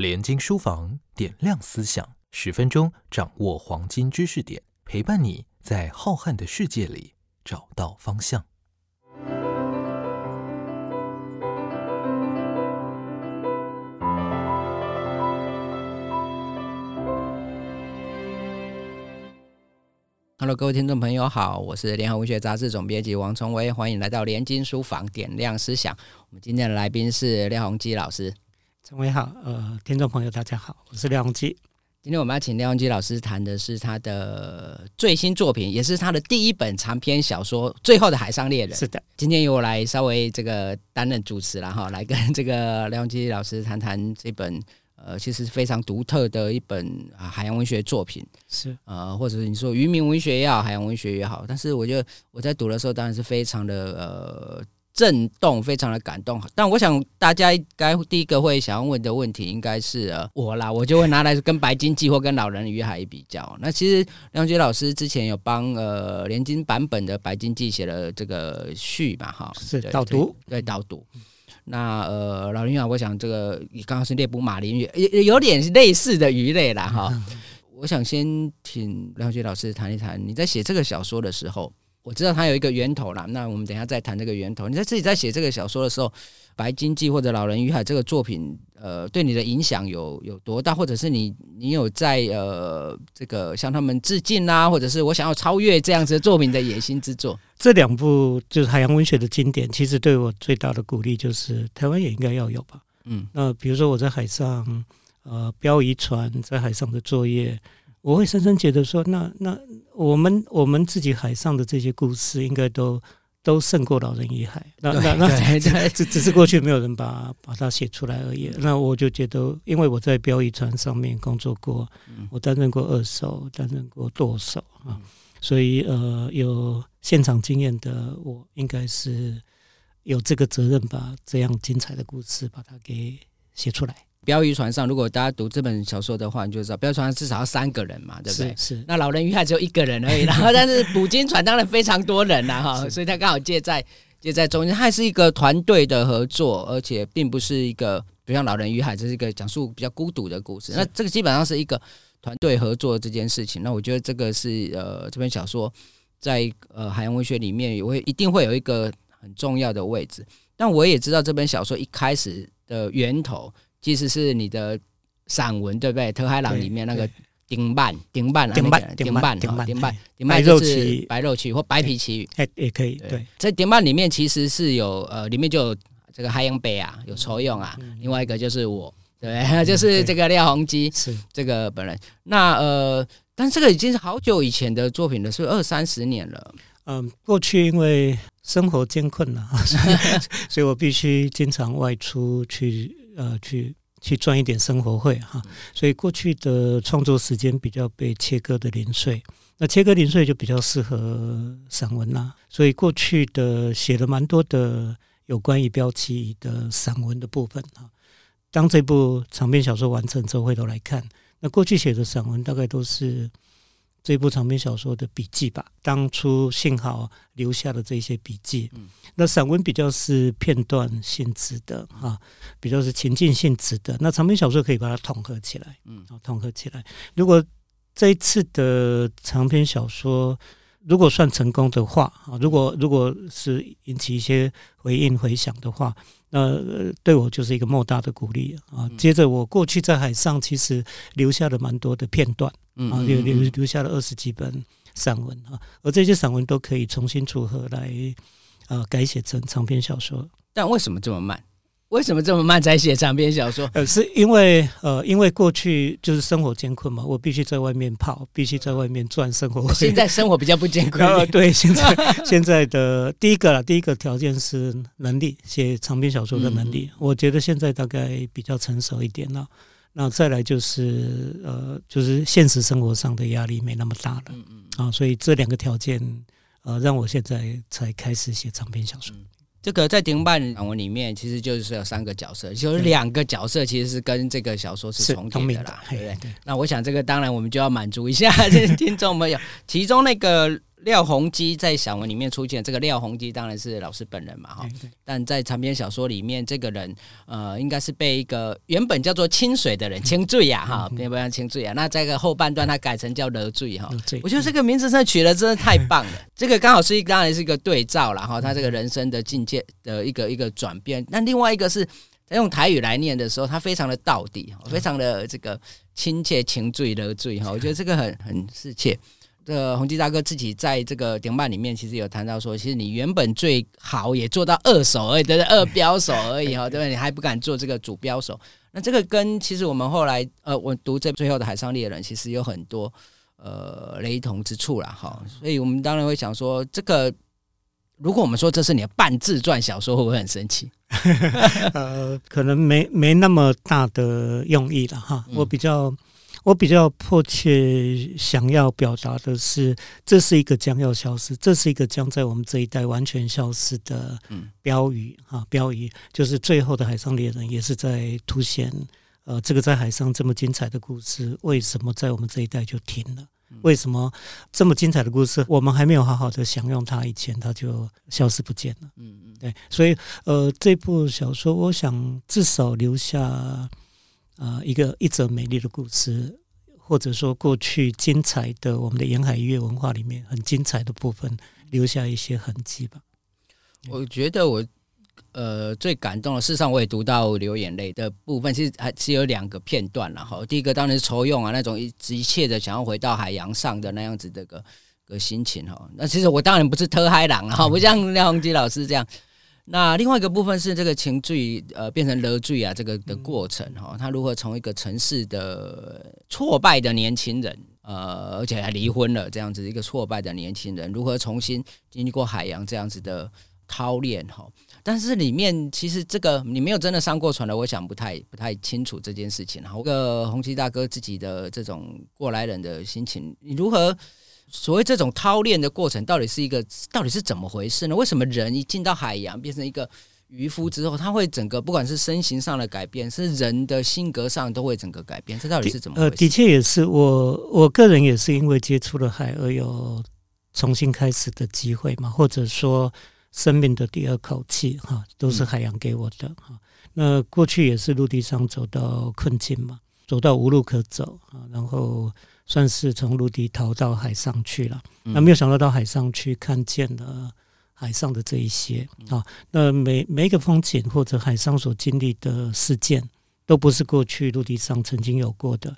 联经书房点亮思想，十分钟掌握黄金知识点，陪伴你在浩瀚的世界里找到方向。Hello，各位听众朋友好，我是联合文学杂志总编辑王崇威，欢迎来到联经书房点亮思想。我们今天的来宾是廖鸿基老师。陈伟好，呃，听众朋友大家好，我是廖鸿基。今天我们要请廖鸿基老师谈的是他的最新作品，也是他的第一本长篇小说《最后的海上猎人》。是的，今天由我来稍微这个担任主持了哈，来跟这个廖鸿基老师谈谈这本。呃，其实非常独特的一本啊海洋文学作品，是呃，或者是你说渔民文学也好，海洋文学也好，但是我觉得我在读的时候，当然是非常的呃震动，非常的感动。但我想大家应该第一个会想要问的问题，应该是呃我啦，我就会拿来跟《白金记》或跟《老人与海》比较。那其实梁杰老师之前有帮呃连金版本的《白金记》写了这个序嘛，哈，是导读，对导读。那呃，老林啊，我想这个刚刚是猎捕马林鱼，有有点类似的鱼类啦。哈。我想先请梁学老师谈一谈，你在写这个小说的时候，我知道它有一个源头啦。那我们等一下再谈这个源头。你在自己在写这个小说的时候，《白鲸记》或者《老人与海》这个作品。呃，对你的影响有有多大？或者是你你有在呃这个向他们致敬啊，或者是我想要超越这样子的作品的野心之作？这两部就是海洋文学的经典，其实对我最大的鼓励就是台湾也应该要有吧。嗯，那比如说我在海上呃漂移船在海上的作业，我会深深觉得说，那那我们我们自己海上的这些故事应该都。都胜过老人与海，那那那只只是过去没有人把把它写出来而已。那我就觉得，因为我在标语船上面工作过，我担任过二手，担任过舵手啊，所以呃，有现场经验的我，应该是有这个责任把这样精彩的故事把它给写出来。标渔船上，如果大家读这本小说的话，你就知道标渔船上至少要三个人嘛，对不对？是。那老人鱼海只有一个人而已，然后但是捕鲸船当然非常多人呐，哈，所以他 刚好借在借在中间，它是一个团队的合作，而且并不是一个，比如像老人鱼海，这是一个讲述比较孤独的故事。那这个基本上是一个团队合作这件事情。那我觉得这个是呃，这本小说在呃海洋文学里面也会一定会有一个很重要的位置。但我也知道这本小说一开始的源头。其实是你的散文，对不对？《特海郎》里面那个丁半，丁半，丁半，丁半，丁半，丁半，白肉奇白肉奇或白皮奇，哎，也可以。对，在丁半里面其实是有呃，里面就有这个海洋杯啊，有抽用啊。另外一个就是我，对，就是这个廖鸿基是这个本人。那呃，但这个已经是好久以前的作品了，是二三十年了。嗯，过去因为生活艰困了，所以我必须经常外出去。呃，去去赚一点生活费哈，所以过去的创作时间比较被切割的零碎，那切割零碎就比较适合散文啦。所以过去的写了蛮多的有关于标题的散文的部分啊。当这部长篇小说完成之后，回头来看，那过去写的散文大概都是。这部长篇小说的笔记吧，当初幸好留下了这些笔记。嗯，那散文比较是片段性质的啊，比较是情境性质的。那长篇小说可以把它统合起来，嗯，统合起来。如果这一次的长篇小说如果算成功的话啊，如果如果是引起一些回应回响的话。那对我就是一个莫大的鼓励啊！接着我过去在海上其实留下了蛮多的片段啊，留留留下了二十几本散文啊，而这些散文都可以重新组合来呃改写成长篇小说。但为什么这么慢？为什么这么慢才写长篇小说？呃，是因为呃，因为过去就是生活艰困嘛，我必须在外面跑，必须在外面赚生活。现在生活比较不艰困。呃，对，现在 现在的第一个啦，第一个条件是能力，写长篇小说的能力。我觉得现在大概比较成熟一点了。那再来就是呃，就是现实生活上的压力没那么大了。嗯嗯。啊，所以这两个条件呃，让我现在才开始写长篇小说。这个在《丁半散文》里面，其实就是有三个角色，就是两个角色其实是跟这个小说是重叠的啦，对不对？那我想这个当然我们就要满足一下 听众朋友，其中那个廖鸿基在散文里面出现，这个廖鸿基当然是老师本人嘛，哈。但在长篇小说里面，这个人呃，应该是被一个原本叫做清水的人清醉呀，哈，要不然清醉呀。那这个后半段他改成叫乐醉哈。我觉得这个名字真的取得真的太棒了。这个刚好是一当然是一个对照了哈，他这个人生的境界的一个一个转变。那另外一个是他用台语来念的时候，他非常的到底，非常的这个亲切情醉乐醉哈。我觉得这个很很适切。这宏基大哥自己在这个典范里面，其实有谈到说，其实你原本最好也做到二手而已，对不对二标手而已哈，对不对？你还不敢做这个主标手。那这个跟其实我们后来呃，我读这最后的海上猎人，其实有很多呃雷同之处了哈。所以我们当然会想说，这个如果我们说这是你的半自传小说，会不会很生气？呃，可能没没那么大的用意了哈。我比较。我比较迫切想要表达的是，这是一个将要消失，这是一个将在我们这一代完全消失的标语啊！标语就是最后的海上猎人，也是在凸显呃，这个在海上这么精彩的故事，为什么在我们这一代就停了？为什么这么精彩的故事，我们还没有好好的享用它以前，它就消失不见了？嗯嗯，对，所以呃，这部小说，我想至少留下。啊，一个一则美丽的故事，或者说过去精彩的我们的沿海音乐文化里面很精彩的部分，留下一些痕迹吧。我觉得我呃最感动的，事实上我也读到流眼泪的部分，其实还是有两个片段了哈。第一个当然是抽用啊，那种一一切的想要回到海洋上的那样子的个个心情哈。那其实我当然不是特嗨狼哈，不像廖鸿基老师这样。那另外一个部分是这个情罪呃变成勒罪啊，这个的过程哈，他如何从一个城市的挫败的年轻人，呃，而且还离婚了这样子一个挫败的年轻人，如何重新经历过海洋这样子的操练哈？但是里面其实这个你没有真的上过船的，我想不太不太清楚这件事情。然后个红旗大哥自己的这种过来人的心情，你如何？所谓这种操练的过程，到底是一个到底是怎么回事呢？为什么人一进到海洋变成一个渔夫之后，他会整个不管是身形上的改变，是人的性格上都会整个改变？这到底是怎么？呃，的确也是我我个人也是因为接触了海而有重新开始的机会嘛，或者说生命的第二口气哈，都是海洋给我的哈。那过去也是陆地上走到困境嘛，走到无路可走啊，然后。算是从陆地逃到海上去了，那没有想到到海上去看见了海上的这一些啊，那每每一个风景或者海上所经历的事件，都不是过去陆地上曾经有过的，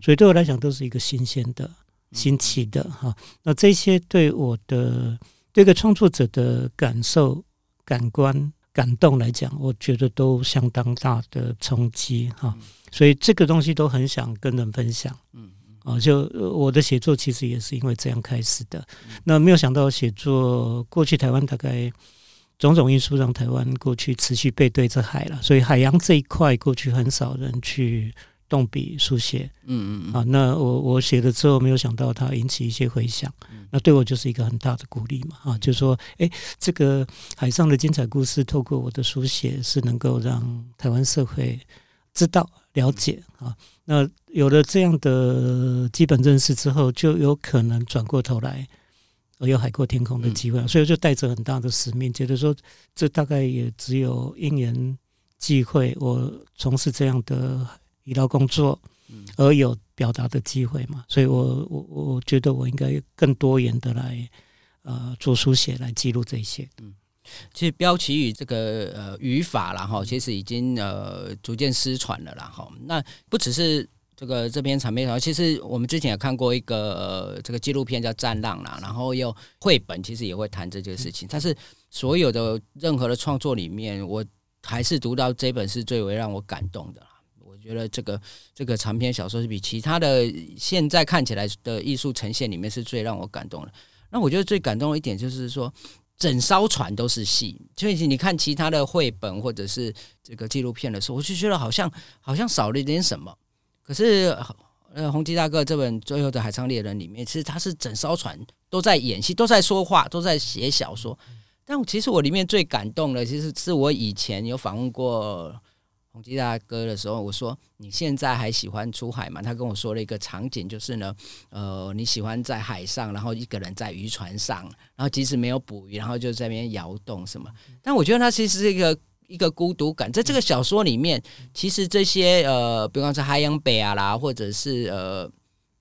所以对我来讲都是一个新鲜的、新奇的哈。那这些对我的对一个创作者的感受、感官、感动来讲，我觉得都相当大的冲击哈。所以这个东西都很想跟人分享。嗯。啊，就我的写作其实也是因为这样开始的。那没有想到写作过去台湾大概种种因素让台湾过去持续背对着海了，所以海洋这一块过去很少人去动笔书写。嗯嗯啊，那我我写了之后没有想到它引起一些回响，那对我就是一个很大的鼓励嘛。啊，就说哎，这个海上的精彩故事透过我的书写是能够让台湾社会知道了解啊。那有了这样的基本认识之后，就有可能转过头来，有海阔天空的机会。所以就带着很大的使命，觉得说这大概也只有因缘际会，我从事这样的医疗工作，而有表达的机会嘛。所以我我我觉得我应该更多元的来呃做书写，来记录这些。嗯。其实标旗语这个呃语法然后其实已经呃逐渐失传了啦哈。那不只是这个这篇长篇小说，其实我们之前也看过一个呃这个纪录片叫《战浪》啦，然后又绘本其实也会谈这件事情。但是所有的任何的创作里面，我还是读到这本是最为让我感动的。觉得这个这个长篇小说是比其他的现在看起来的艺术呈现里面是最让我感动的。那我觉得最感动的一点就是说。整艘船都是戏，所以你看其他的绘本或者是这个纪录片的时候，我就觉得好像好像少了一点什么。可是，呃，洪基大哥这本《最后的海上猎人》里面，其实他是整艘船都在演戏，都在说话，都在写小说。但其实我里面最感动的，其实是我以前有访问过宏基大哥的时候，我说你现在还喜欢出海吗？他跟我说了一个场景，就是呢，呃，你喜欢在海上，然后一个人在渔船上，然后即使没有捕鱼，然后就在那边摇动什么。但我觉得他其实是一个一个孤独感，在这个小说里面，其实这些呃，比方说海洋北啊啦，或者是呃。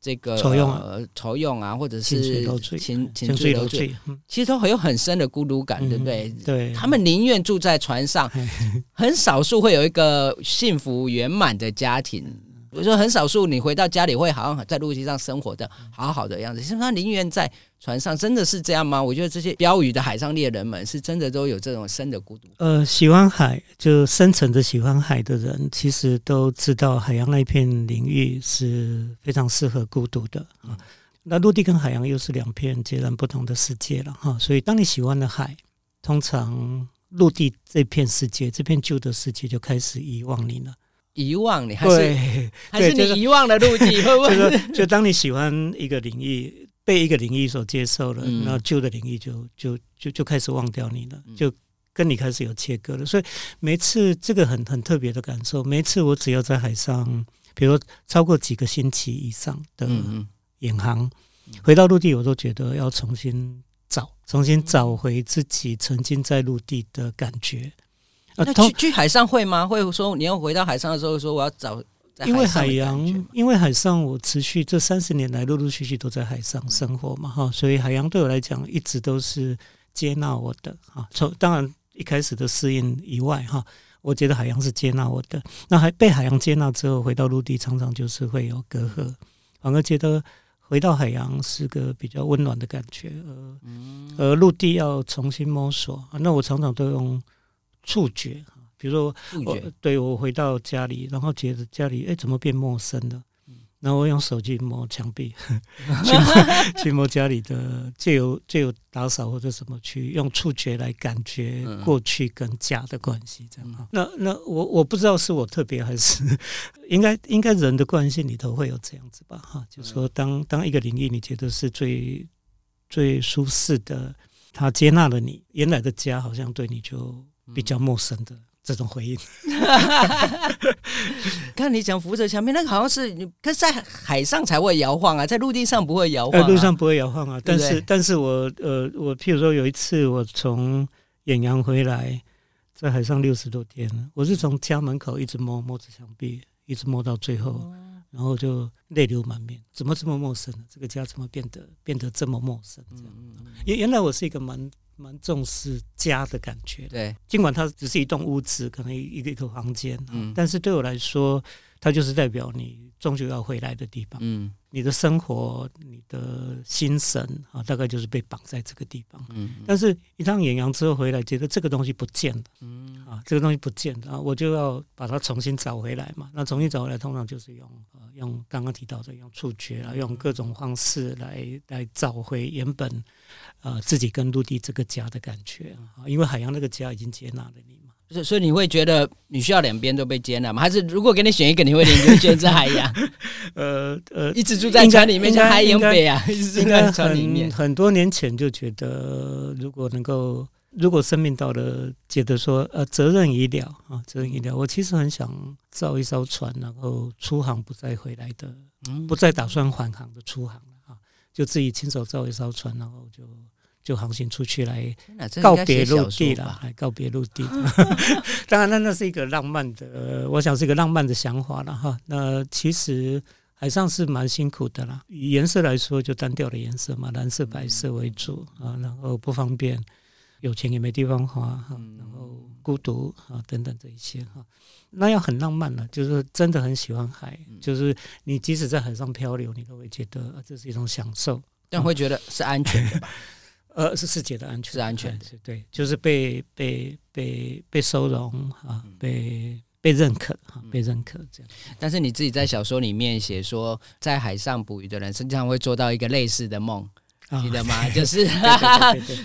这个愁用啊呃酬用啊，或者是情情清醉楼醉，其实都很有很深的孤独感，对不对？对，他们宁愿住在船上，很少数会有一个幸福圆满的家庭。我说很少数，你回到家里会好像在陆地上生活的好好的样子，是不是他宁愿在船上？真的是这样吗？我觉得这些标语的海上猎人们是真的都有这种深的孤独。呃，喜欢海就深层的喜欢海的人，其实都知道海洋那一片领域是非常适合孤独的啊。那陆地跟海洋又是两片截然不同的世界了哈，所以当你喜欢了海，通常陆地这片世界，这片旧的世界就开始遗忘你了。遗忘你还是，还是你遗忘了路径？会不就会？是就当你喜欢一个领域，被一个领域所接受了，嗯然后旧的领域就就就就开始忘掉你了，嗯就跟你开始有切割了。所以每次这个很很特别的感受，每次我只要在海上，比如说超过几个星期以上的嗯嗯，远航，回到陆地，我都觉得要重新找，重新找回自己曾经在陆地的感觉。呃那去去海上会吗？会说你要回到海上的时候说我要找在因为海洋，因为海上，我持续这三十年来陆陆续续都在海上生活嘛，哈，所以海洋对我来讲一直都是接纳我的哈。从当然一开始的适应以外，哈，我觉得海洋是接纳我的。那还被海洋接纳之后，回到陆地常常就是会有隔阂，反而觉得回到海洋是个比较温暖的感觉，呃，而陆地要重新摸索。那我常常都用触觉，比如说我，对我回到家里，然后觉得家里哎怎么变陌生了？然后我用手机摸墙壁，去摸去摸家里的，借由借由打扫或者什么去用触觉来感觉嗯。过去跟家的关系，这样。哈。那那我我不知道是我特别还是 应该应该人的惯性里头会有这样子吧哈，就说当当一个领域你觉得是最最舒适的，他接纳了你，原来的家好像对你就比较陌生的这种回应。看你讲扶着墙壁，那个好像是你，可是在海上才会摇晃啊，在陆地上不会摇晃、呃，啊。路上不会摇晃啊，但是但是我呃，我譬如说有一次我从远洋回来，在海上六十多天，我是从家门口一直摸摸着墙壁，一直摸到最后，哦然后就泪流满面，怎么这么陌生呢？这个家怎么变得变得这么陌生？这样，原原来我是一个蛮蛮重视家的感觉的，对，尽管它只是一栋屋子，可能一个一个房间，嗯。但是对我来说，它就是代表你终究要回来的地方。嗯你的生活、你的心神啊，大概就是被绑在这个地方。嗯但是，一趟远洋之后回来，觉得这个东西不见了嗯啊，这个东西不见了啊，我就要把它重新找回来嘛。那重新找回来，通常就是用呃用刚刚提到的用触觉啊，用各种方式来来找回原本呃自己跟陆地这个家的感觉啊，因为海洋那个家已经接纳了你嘛。所以所以你会觉得你需要两边都被接纳吗？还是如果给你选一个，你会宁愿选择海洋，呃呃，一直住在船里面，像海洋北啊，一直住在船里面很。很多年前就觉得，如果能够，如果生命到了，觉得说，呃，责任已了啊，责任已了，我其实很想造一艘船，然后出航不再回来的，嗯不再打算返航的出航了啊，就自己亲手造一艘船，然后就就航行出去来告别陆地了吧，来告别陆地。当然，那那是一个浪漫的，呃我想是一个浪漫的想法了哈。那其实海上是蛮辛苦的啦，以颜色来说就单调的颜色嘛，蓝色、白色为主啊，然后不方便，有钱也没地方花哈，嗯然后孤独啊等等这一些哈。那要很浪漫了，就是真的很喜欢海，嗯就是你即使在海上漂流，你都会觉得、啊这是一种享受。但会觉得是安全的吧？呃，是世界的安全，是安全是对，就是被被被被收容啊嗯，被被认可啊，被认可这样。但是你自己在小说里面写说，在海上捕鱼的人，实际上会做到一个类似的梦，啊记得吗？就是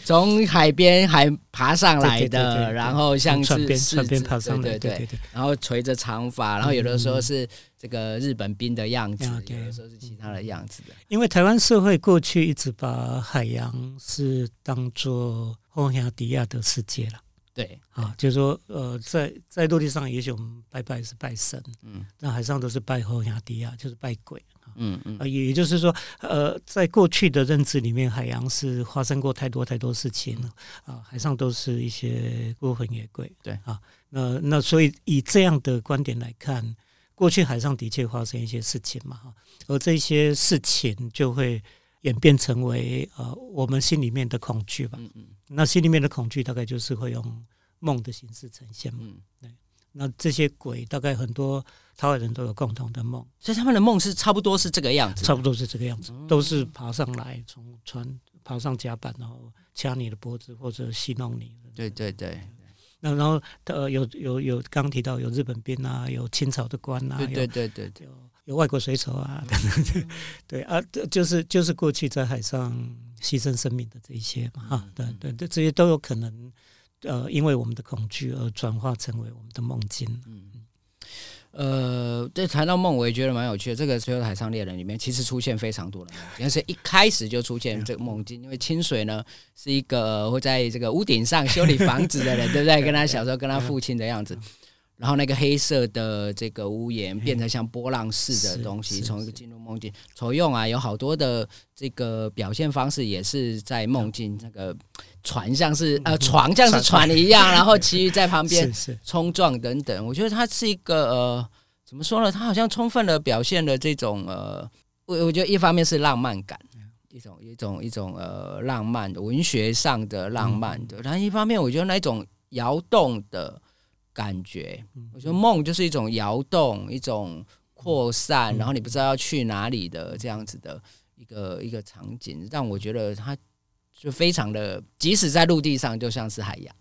从海边海爬上来的，然后像从船边是船边爬上来，对对对。对，然后垂着长发，然后有的时候是这个日本兵的样子，有的时候是其他的样子的。因为台湾社会过去一直把海洋是当做欧亚迪亚的世界了。对，啊，就是说，呃，在在陆地上，也许我们拜拜是拜神，嗯。那海上都是拜后亚迪亚，就是拜鬼。啊。嗯嗯啊，也也就是说，呃，在过去的认知里面，海洋是发生过太多太多事情了啊，海上都是一些孤魂野鬼。对啊，那那所以以这样的观点来看，过去海上的确发生一些事情嘛，哈，而这些事情就会演变成为呃我们心里面的恐惧吧。嗯嗯那心里面的恐惧大概就是会用梦的形式呈现嘛。嗯，那这些鬼大概很多台湾人都有共同的梦。所以他们的梦是差不多是这个样子，差不多是这个样子，嗯都是爬上来，从船爬上甲板，然后掐你的脖子或者戏弄你。对对对那然后呃有有有刚刚提到有日本兵啊，有清朝的官啊，对对对对对，有有有外国水手啊，等等，对啊，这就是就是过去在海上牺牲生命的这一些嘛，哈，对对对，这些都有可能。呃，因为我们的恐惧而转化成为我们的梦境。呃，这谈到梦，我也觉得蛮有趣的。这个《所有海上猎人》里面其实出现非常多的梦境，但是一开始就出现这个梦境，因为清水呢是一个会在这个屋顶上修理房子的人，对不对？跟他小时候跟他父亲的样子。然后那个黑色的这个屋檐变成像波浪式的东西，从一个进入梦境。丑用啊，有好多的这个表现方式也是在梦境，那个船像是呃床像是船一样，然后其余在旁边 冲撞等等，我觉得它是一个呃，怎么说呢？它好像充分的表现了这种呃，我我觉得一方面是浪漫感，一种一种一种呃浪漫的文学上的浪漫的，然后一方面我觉得那种摇动的感觉，我觉得梦就是一种摇动，一种扩散，然后你不知道要去哪里的这样子的一个一个场景，让我觉得它就非常的，即使在陆地上就像是海洋。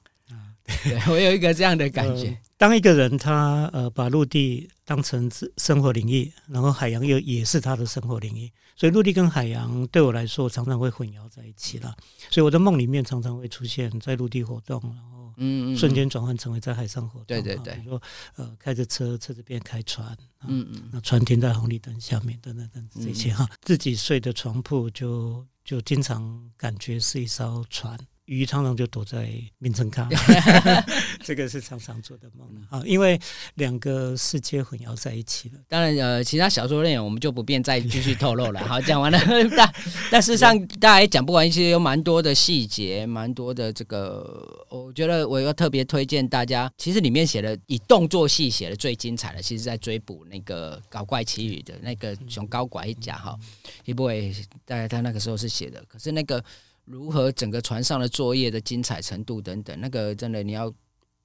对我有一个这样的感觉。呃，当一个人他呃把陆地当成生活领域，然后海洋又也是他的生活领域，所以陆地跟海洋对我来说常常会混淆在一起了。所以我的梦里面常常会出现在陆地活动，然后嗯嗯，瞬间转换成为在海上活动。对对对啊比如说呃开着车，车子变开船，啊嗯嗯那船停在红绿灯下面等等等等这些哈，自己睡的床铺就就经常感觉是一艘船。鱼常常就躲在名城卡，这个是常常做的梦啊，因为两个世界混淆在一起了。当然，呃，其他小说内容我们就不便再继续透露了。好，讲完了，但但事实上，大家也讲不完，其实有蛮多的细节，蛮多的这个，我觉得我要特别推荐大家。其实里面写的以动作戏写的最精彩的，其实在追捕那个搞怪奇语的那个熊高拐甲哈，一部也大概他那个时候是写的，可是那个如何整个船上的作业的精彩程度等等，那个真的你要。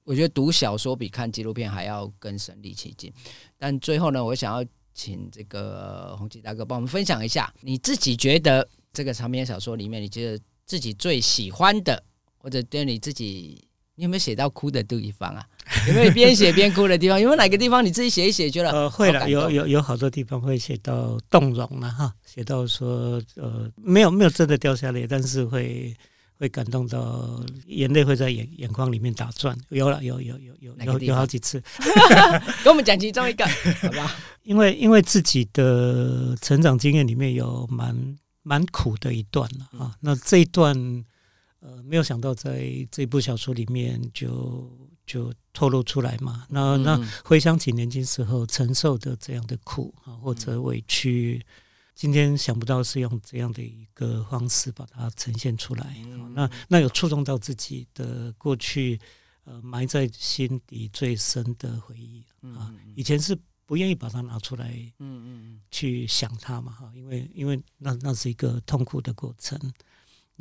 我觉得读小说比看纪录片还要更身临其境。但最后呢，我想要请这个洪吉大哥帮我们分享一下，你自己觉得这个长篇小说里面，你觉得自己最喜欢的，或者对你自己，你有没有写到哭的地方啊？有没有边写边哭的地方？有没有哪个地方你自己写一写觉得呃，会了，有有有好多地方会写到动容了哈，写到说呃没有没有真的掉下泪，但是会会感动到眼泪会在眼眼眶里面打转，有了有有有有有有好几次，跟我们讲其中一个，好吧？因为因为自己的成长经验里面有蛮蛮苦的一段了啊，那这一段呃没有想到在这部小说里面就就透露出来嘛，那那嗯回想起年轻时候承受的这样的苦啊或者委屈，今天想不到是用这样的一个方式把它呈现出来，那那有触动到自己的过去，呃埋在心底最深的回忆啊，以前是不愿意把它拿出来嗯嗯。去想它嘛哈，因为因为那那是一个痛苦的过程。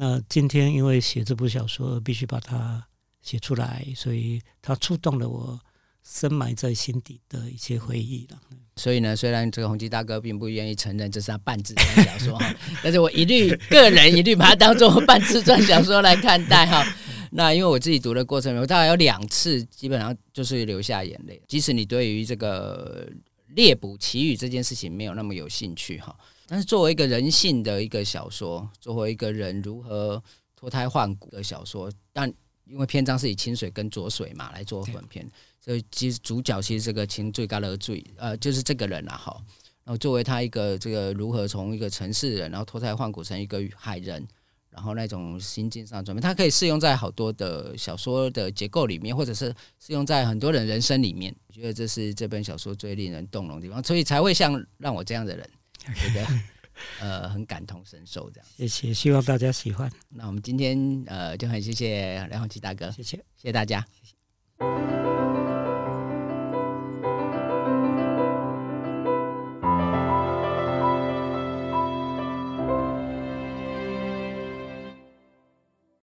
那今天因为写这部小说，必须把它写出来，所以它触动了我深埋在心底的一些回忆了。所以呢，虽然这个洪基大哥并不愿意承认这是他半自传小说哈，但是我一律个人一律把它当做半自传小说来看待哈。那因为我自己读的过程，我大概有两次基本上就是流下眼泪，即使你对于这个猎捕奇遇这件事情没有那么有兴趣哈，但是作为一个人性的一个小说，作为一个人如何脱胎换骨的小说，但因为篇章是以清水跟浊水嘛来做本片。所以其实主角其实这个情最高的罪，呃，就是这个人啊，哈。然后作为他一个这个如何从一个城市人，然后脱胎换骨成一个海人，然后那种心境上转变，它可以适用在好多的小说的结构里面，或者是适用在很多人人生里面。我觉得这是这本小说最令人动容的地方，所以才会像让我这样的人觉得 呃很感同身受这样。谢谢，希望大家喜欢。那我们今天呃就很谢谢梁宏基大哥，谢谢。谢谢大家。谢谢